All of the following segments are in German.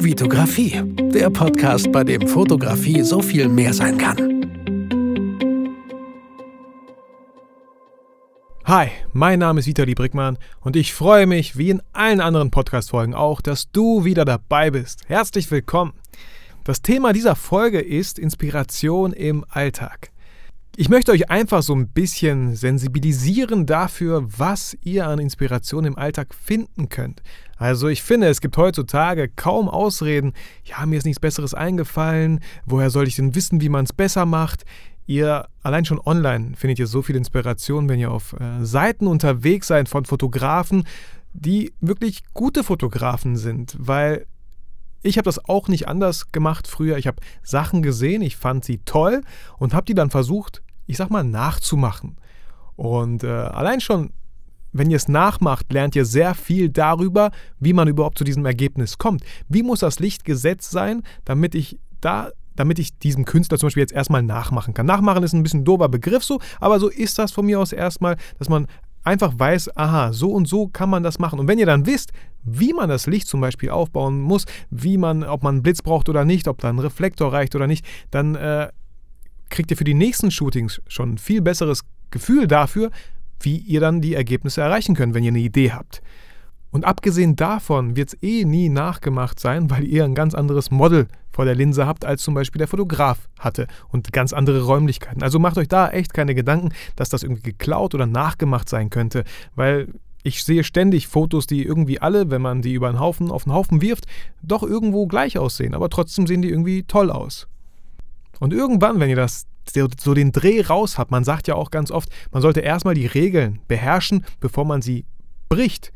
Vitografie, der Podcast, bei dem Fotografie so viel mehr sein kann. Hi, mein Name ist Vitali Brickmann und ich freue mich, wie in allen anderen Podcast-Folgen auch, dass du wieder dabei bist. Herzlich willkommen. Das Thema dieser Folge ist Inspiration im Alltag. Ich möchte euch einfach so ein bisschen sensibilisieren dafür, was ihr an Inspiration im Alltag finden könnt. Also ich finde, es gibt heutzutage kaum Ausreden, ja, mir ist nichts Besseres eingefallen, woher soll ich denn wissen, wie man es besser macht? Ihr allein schon online findet ihr so viel Inspiration, wenn ihr auf äh, Seiten unterwegs seid von Fotografen, die wirklich gute Fotografen sind, weil ich habe das auch nicht anders gemacht früher. Ich habe Sachen gesehen, ich fand sie toll und habe die dann versucht ich sag mal, nachzumachen. Und äh, allein schon, wenn ihr es nachmacht, lernt ihr sehr viel darüber, wie man überhaupt zu diesem Ergebnis kommt. Wie muss das Licht gesetzt sein, damit ich da damit ich diesem Künstler zum Beispiel jetzt erstmal nachmachen kann. Nachmachen ist ein bisschen dober Begriff so, aber so ist das von mir aus erstmal, dass man einfach weiß, aha, so und so kann man das machen. Und wenn ihr dann wisst, wie man das Licht zum Beispiel aufbauen muss, wie man, ob man einen Blitz braucht oder nicht, ob da ein Reflektor reicht oder nicht, dann äh, kriegt ihr für die nächsten Shootings schon ein viel besseres Gefühl dafür, wie ihr dann die Ergebnisse erreichen könnt, wenn ihr eine Idee habt. Und abgesehen davon wird es eh nie nachgemacht sein, weil ihr ein ganz anderes Model vor der Linse habt, als zum Beispiel der Fotograf hatte und ganz andere Räumlichkeiten. Also macht euch da echt keine Gedanken, dass das irgendwie geklaut oder nachgemacht sein könnte, weil ich sehe ständig Fotos, die irgendwie alle, wenn man die über einen Haufen auf einen Haufen wirft, doch irgendwo gleich aussehen, aber trotzdem sehen die irgendwie toll aus. Und irgendwann, wenn ihr das so den Dreh raus habt, man sagt ja auch ganz oft, man sollte erstmal die Regeln beherrschen, bevor man sie bricht.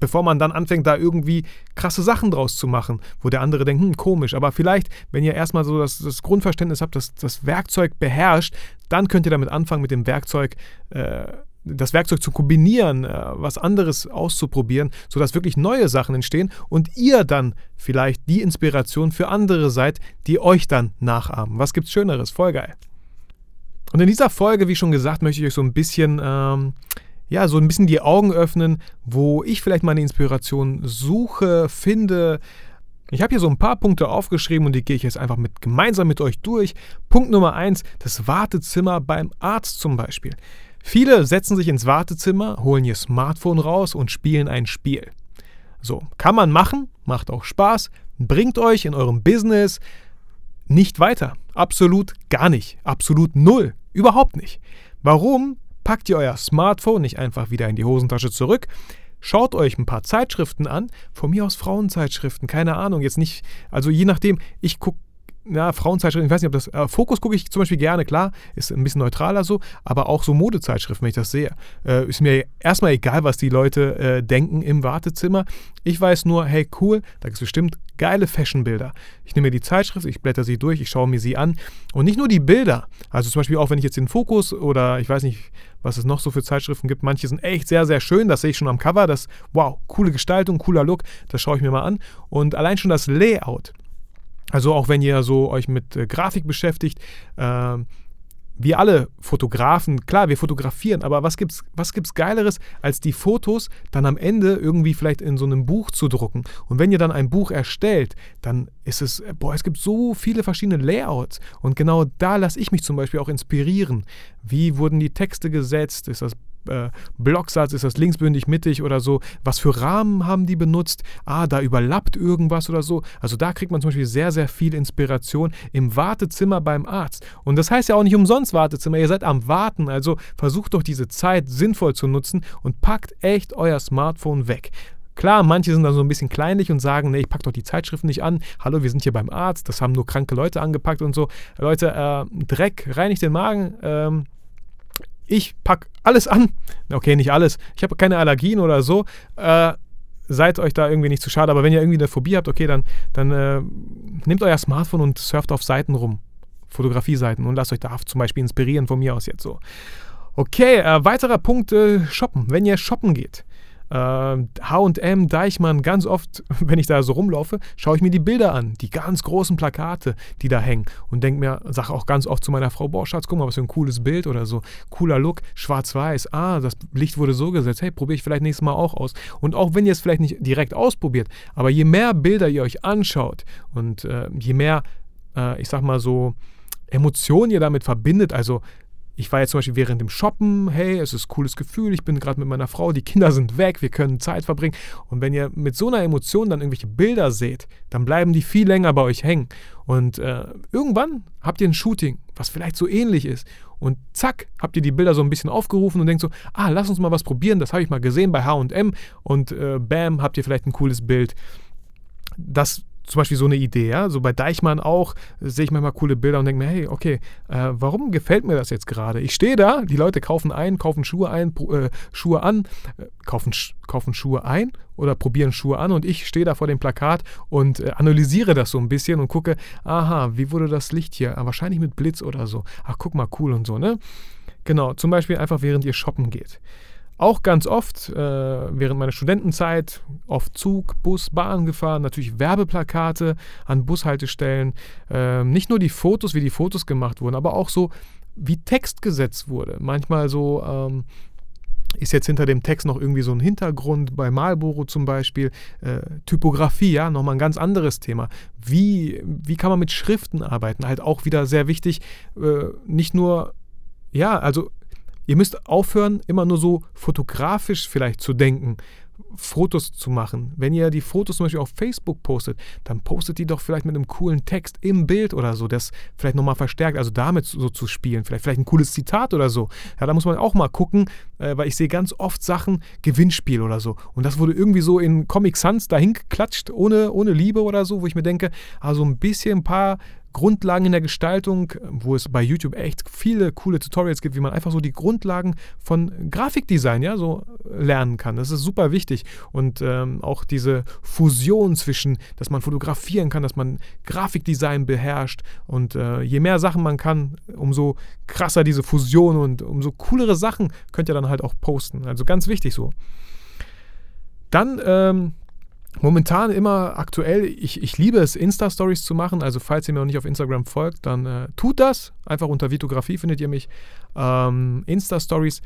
Bevor man dann anfängt, da irgendwie krasse Sachen draus zu machen, wo der andere denkt, hm, komisch. Aber vielleicht, wenn ihr erstmal so das, das Grundverständnis habt, dass das Werkzeug beherrscht, dann könnt ihr damit anfangen, mit dem Werkzeug äh, das Werkzeug zu kombinieren, äh, was anderes auszuprobieren, sodass wirklich neue Sachen entstehen und ihr dann vielleicht die Inspiration für andere seid, die euch dann nachahmen. Was gibt's Schöneres? Voll geil. Und in dieser Folge, wie schon gesagt, möchte ich euch so ein bisschen, ähm, ja, so ein bisschen die Augen öffnen, wo ich vielleicht meine Inspiration suche, finde. Ich habe hier so ein paar Punkte aufgeschrieben und die gehe ich jetzt einfach mit, gemeinsam mit euch durch. Punkt Nummer eins: das Wartezimmer beim Arzt zum Beispiel. Viele setzen sich ins Wartezimmer, holen ihr Smartphone raus und spielen ein Spiel. So, kann man machen, macht auch Spaß, bringt euch in eurem Business nicht weiter. Absolut gar nicht. Absolut null. Überhaupt nicht. Warum packt ihr euer Smartphone nicht einfach wieder in die Hosentasche zurück? Schaut euch ein paar Zeitschriften an, von mir aus Frauenzeitschriften, keine Ahnung, jetzt nicht, also je nachdem, ich gucke ja, Frauenzeitschriften, ich weiß nicht, ob das. Äh, Fokus gucke ich zum Beispiel gerne, klar, ist ein bisschen neutraler so, aber auch so Modezeitschriften, wenn ich das sehe. Äh, ist mir erstmal egal, was die Leute äh, denken im Wartezimmer. Ich weiß nur, hey, cool, da gibt es bestimmt geile Fashionbilder. Ich nehme mir die Zeitschrift, ich blätter sie durch, ich schaue mir sie an. Und nicht nur die Bilder. Also zum Beispiel auch, wenn ich jetzt den Fokus oder ich weiß nicht, was es noch so für Zeitschriften gibt. Manche sind echt sehr, sehr schön. Das sehe ich schon am Cover. Das, wow, coole Gestaltung, cooler Look. Das schaue ich mir mal an. Und allein schon das Layout also auch wenn ihr so euch mit äh, Grafik beschäftigt, äh, wir alle Fotografen, klar, wir fotografieren, aber was gibt's, was gibt's Geileres, als die Fotos dann am Ende irgendwie vielleicht in so einem Buch zu drucken? Und wenn ihr dann ein Buch erstellt, dann ist es, boah, es gibt so viele verschiedene Layouts. Und genau da lasse ich mich zum Beispiel auch inspirieren. Wie wurden die Texte gesetzt? Ist das äh, Blocksatz, ist das linksbündig, mittig oder so? Was für Rahmen haben die benutzt? Ah, da überlappt irgendwas oder so. Also da kriegt man zum Beispiel sehr, sehr viel Inspiration im Wartezimmer beim Arzt. Und das heißt ja auch nicht umsonst Wartezimmer. Ihr seid am Warten, also versucht doch diese Zeit sinnvoll zu nutzen und packt echt euer Smartphone weg. Klar, manche sind dann so ein bisschen kleinlich und sagen, nee, ich packe doch die Zeitschriften nicht an. Hallo, wir sind hier beim Arzt, das haben nur kranke Leute angepackt und so. Leute, äh, Dreck, reinigt den Magen. Ähm, ich packe alles an. Okay, nicht alles. Ich habe keine Allergien oder so. Äh, seid euch da irgendwie nicht zu schade. Aber wenn ihr irgendwie eine Phobie habt, okay, dann, dann äh, nehmt euer Smartphone und surft auf Seiten rum. Fotografie-Seiten und lasst euch da zum Beispiel inspirieren von mir aus jetzt so. Okay, äh, weiterer Punkt, äh, shoppen. Wenn ihr shoppen geht. HM, Deichmann, ganz oft, wenn ich da so rumlaufe, schaue ich mir die Bilder an, die ganz großen Plakate, die da hängen. Und denke mir, sage auch ganz oft zu meiner Frau, boah, Schatz, guck mal, was für ein cooles Bild oder so, cooler Look, schwarz-weiß, ah, das Licht wurde so gesetzt, hey, probiere ich vielleicht nächstes Mal auch aus. Und auch wenn ihr es vielleicht nicht direkt ausprobiert, aber je mehr Bilder ihr euch anschaut und äh, je mehr, äh, ich sag mal so, Emotionen ihr damit verbindet, also ich war jetzt zum Beispiel während dem Shoppen, hey, es ist ein cooles Gefühl, ich bin gerade mit meiner Frau, die Kinder sind weg, wir können Zeit verbringen. Und wenn ihr mit so einer Emotion dann irgendwelche Bilder seht, dann bleiben die viel länger bei euch hängen. Und äh, irgendwann habt ihr ein Shooting, was vielleicht so ähnlich ist. Und zack, habt ihr die Bilder so ein bisschen aufgerufen und denkt so, ah, lass uns mal was probieren, das habe ich mal gesehen bei HM. Und äh, bam, habt ihr vielleicht ein cooles Bild. Das zum Beispiel so eine Idee, ja. So bei Deichmann auch sehe ich manchmal coole Bilder und denke mir, hey, okay, äh, warum gefällt mir das jetzt gerade? Ich stehe da, die Leute kaufen ein, kaufen Schuhe ein, äh, Schuhe an, äh, kaufen, kaufen Schuhe ein oder probieren Schuhe an und ich stehe da vor dem Plakat und äh, analysiere das so ein bisschen und gucke, aha, wie wurde das Licht hier? Ah, wahrscheinlich mit Blitz oder so. Ach, guck mal, cool und so, ne? Genau, zum Beispiel einfach während ihr shoppen geht. Auch ganz oft äh, während meiner Studentenzeit oft Zug, Bus, Bahn gefahren, natürlich Werbeplakate an Bushaltestellen. Äh, nicht nur die Fotos, wie die Fotos gemacht wurden, aber auch so, wie Text gesetzt wurde. Manchmal so ähm, ist jetzt hinter dem Text noch irgendwie so ein Hintergrund, bei Marlboro zum Beispiel. Äh, Typografie, ja, nochmal ein ganz anderes Thema. Wie, wie kann man mit Schriften arbeiten? Halt auch wieder sehr wichtig, äh, nicht nur, ja, also Ihr müsst aufhören, immer nur so fotografisch vielleicht zu denken, Fotos zu machen. Wenn ihr die Fotos zum Beispiel auf Facebook postet, dann postet die doch vielleicht mit einem coolen Text im Bild oder so, das vielleicht nochmal verstärkt, also damit so zu spielen. Vielleicht, vielleicht ein cooles Zitat oder so. Ja, da muss man auch mal gucken, äh, weil ich sehe ganz oft Sachen, Gewinnspiel oder so. Und das wurde irgendwie so in Comic Sans dahin geklatscht, ohne, ohne Liebe oder so, wo ich mir denke, also ein bisschen ein paar Grundlagen in der Gestaltung, wo es bei YouTube echt viele coole Tutorials gibt, wie man einfach so die Grundlagen von Grafikdesign ja, so lernen kann. Das ist super wichtig. Und ähm, auch diese Fusion zwischen, dass man fotografieren kann, dass man Grafikdesign beherrscht. Und äh, je mehr Sachen man kann, umso krasser diese Fusion und umso coolere Sachen könnt ihr dann halt auch posten. Also ganz wichtig so. Dann ähm, Momentan immer aktuell, ich, ich liebe es, Insta-Stories zu machen. Also, falls ihr mir noch nicht auf Instagram folgt, dann äh, tut das. Einfach unter Vitografie findet ihr mich. Ähm, Insta-Stories.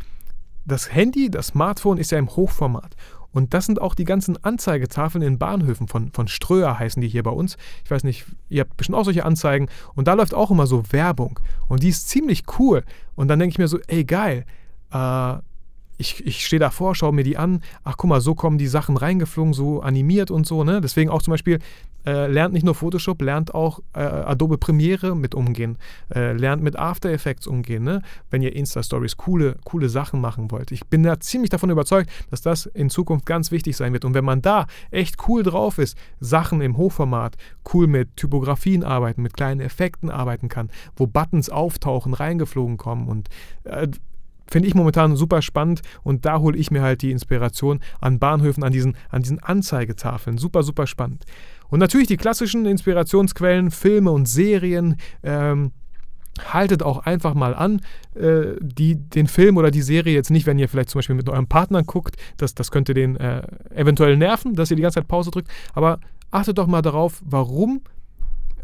Das Handy, das Smartphone ist ja im Hochformat. Und das sind auch die ganzen Anzeigetafeln in Bahnhöfen von, von Ströer heißen die hier bei uns. Ich weiß nicht, ihr habt bestimmt auch solche Anzeigen. Und da läuft auch immer so Werbung. Und die ist ziemlich cool. Und dann denke ich mir so, ey geil, äh, ich, ich stehe davor, schaue mir die an, ach guck mal, so kommen die Sachen reingeflogen, so animiert und so, ne? Deswegen auch zum Beispiel, äh, lernt nicht nur Photoshop, lernt auch äh, Adobe Premiere mit umgehen, äh, lernt mit After Effects umgehen, ne? Wenn ihr Insta-Stories coole, coole Sachen machen wollt. Ich bin da ziemlich davon überzeugt, dass das in Zukunft ganz wichtig sein wird. Und wenn man da echt cool drauf ist, Sachen im Hochformat, cool mit Typografien arbeiten, mit kleinen Effekten arbeiten kann, wo Buttons auftauchen, reingeflogen kommen und äh, finde ich momentan super spannend und da hole ich mir halt die Inspiration an Bahnhöfen, an diesen, an diesen Anzeigetafeln. Super, super spannend. Und natürlich die klassischen Inspirationsquellen, Filme und Serien. Ähm, haltet auch einfach mal an, äh, die, den Film oder die Serie jetzt nicht, wenn ihr vielleicht zum Beispiel mit eurem Partner guckt, das, das könnte den äh, eventuell nerven, dass ihr die ganze Zeit Pause drückt, aber achtet doch mal darauf, warum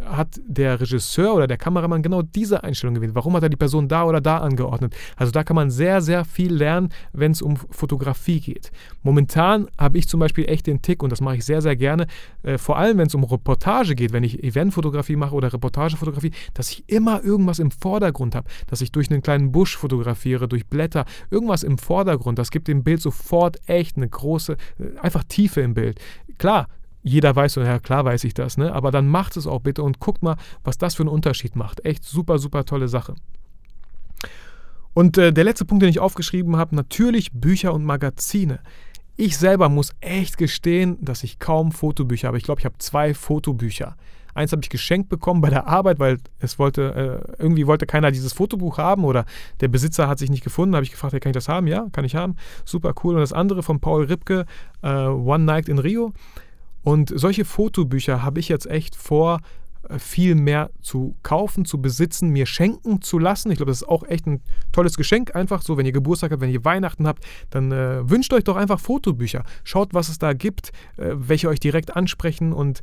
hat der Regisseur oder der Kameramann genau diese Einstellung gewählt? Warum hat er die Person da oder da angeordnet? Also da kann man sehr, sehr viel lernen, wenn es um Fotografie geht. Momentan habe ich zum Beispiel echt den Tick und das mache ich sehr, sehr gerne, äh, vor allem wenn es um Reportage geht, wenn ich Eventfotografie mache oder Reportagefotografie, dass ich immer irgendwas im Vordergrund habe, dass ich durch einen kleinen Busch fotografiere, durch Blätter, irgendwas im Vordergrund. Das gibt dem Bild sofort echt eine große, äh, einfach Tiefe im Bild. Klar, jeder weiß, ja klar weiß ich das, ne? aber dann macht es auch bitte und guckt mal, was das für einen Unterschied macht. Echt super, super tolle Sache. Und äh, der letzte Punkt, den ich aufgeschrieben habe, natürlich Bücher und Magazine. Ich selber muss echt gestehen, dass ich kaum Fotobücher habe. Ich glaube, ich habe zwei Fotobücher. Eins habe ich geschenkt bekommen bei der Arbeit, weil es wollte, äh, irgendwie wollte keiner dieses Fotobuch haben oder der Besitzer hat sich nicht gefunden. Habe ich gefragt, hey, kann ich das haben? Ja, kann ich haben. Super cool. Und das andere von Paul Ripke, äh, One Night in Rio. Und solche Fotobücher habe ich jetzt echt vor, äh, viel mehr zu kaufen, zu besitzen, mir schenken zu lassen. Ich glaube, das ist auch echt ein tolles Geschenk. Einfach so, wenn ihr Geburtstag habt, wenn ihr Weihnachten habt, dann äh, wünscht euch doch einfach Fotobücher. Schaut, was es da gibt, äh, welche euch direkt ansprechen und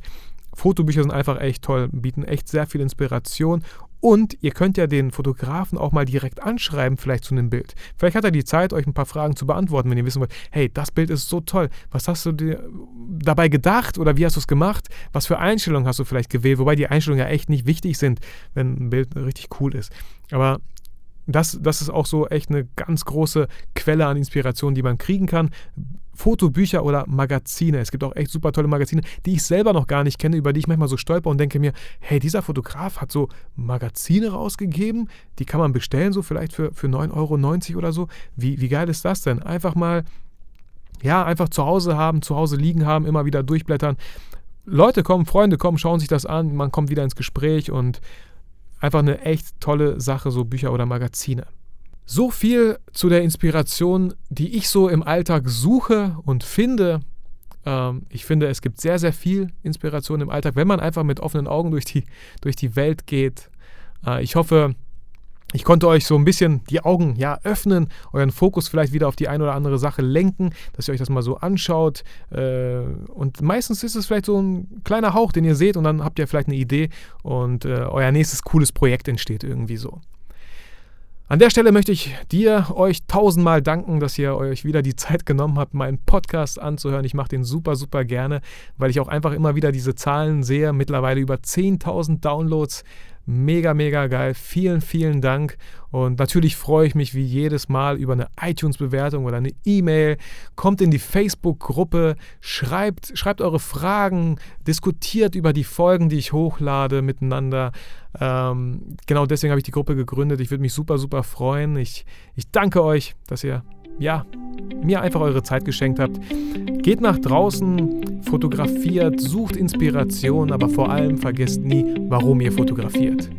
Fotobücher sind einfach echt toll, bieten echt sehr viel Inspiration und ihr könnt ja den Fotografen auch mal direkt anschreiben, vielleicht zu einem Bild. Vielleicht hat er die Zeit, euch ein paar Fragen zu beantworten, wenn ihr wissen wollt, hey, das Bild ist so toll. Was hast du dir dabei gedacht oder wie hast du es gemacht? Was für Einstellungen hast du vielleicht gewählt? Wobei die Einstellungen ja echt nicht wichtig sind, wenn ein Bild richtig cool ist. Aber das, das ist auch so echt eine ganz große Quelle an Inspiration, die man kriegen kann. Fotobücher oder Magazine. Es gibt auch echt super tolle Magazine, die ich selber noch gar nicht kenne, über die ich manchmal so stolper und denke mir, hey, dieser Fotograf hat so Magazine rausgegeben, die kann man bestellen, so vielleicht für, für 9,90 Euro oder so. Wie, wie geil ist das denn? Einfach mal, ja, einfach zu Hause haben, zu Hause liegen haben, immer wieder durchblättern. Leute kommen, Freunde kommen, schauen sich das an, man kommt wieder ins Gespräch und einfach eine echt tolle Sache, so Bücher oder Magazine. So viel zu der Inspiration, die ich so im Alltag suche und finde. Ähm, ich finde, es gibt sehr, sehr viel Inspiration im Alltag, wenn man einfach mit offenen Augen durch die, durch die Welt geht. Äh, ich hoffe, ich konnte euch so ein bisschen die Augen ja öffnen, euren Fokus vielleicht wieder auf die eine oder andere Sache lenken, dass ihr euch das mal so anschaut. Äh, und meistens ist es vielleicht so ein kleiner Hauch, den ihr seht, und dann habt ihr vielleicht eine Idee und äh, euer nächstes cooles Projekt entsteht irgendwie so. An der Stelle möchte ich dir, euch tausendmal danken, dass ihr euch wieder die Zeit genommen habt, meinen Podcast anzuhören. Ich mache den super, super gerne, weil ich auch einfach immer wieder diese Zahlen sehe. Mittlerweile über 10.000 Downloads Mega, mega geil. Vielen, vielen Dank. Und natürlich freue ich mich wie jedes Mal über eine iTunes-Bewertung oder eine E-Mail. Kommt in die Facebook-Gruppe, schreibt, schreibt eure Fragen, diskutiert über die Folgen, die ich hochlade miteinander. Ähm, genau deswegen habe ich die Gruppe gegründet. Ich würde mich super, super freuen. Ich, ich danke euch, dass ihr ja, mir einfach eure Zeit geschenkt habt. Geht nach draußen, fotografiert, sucht Inspiration, aber vor allem vergesst nie, warum ihr fotografiert.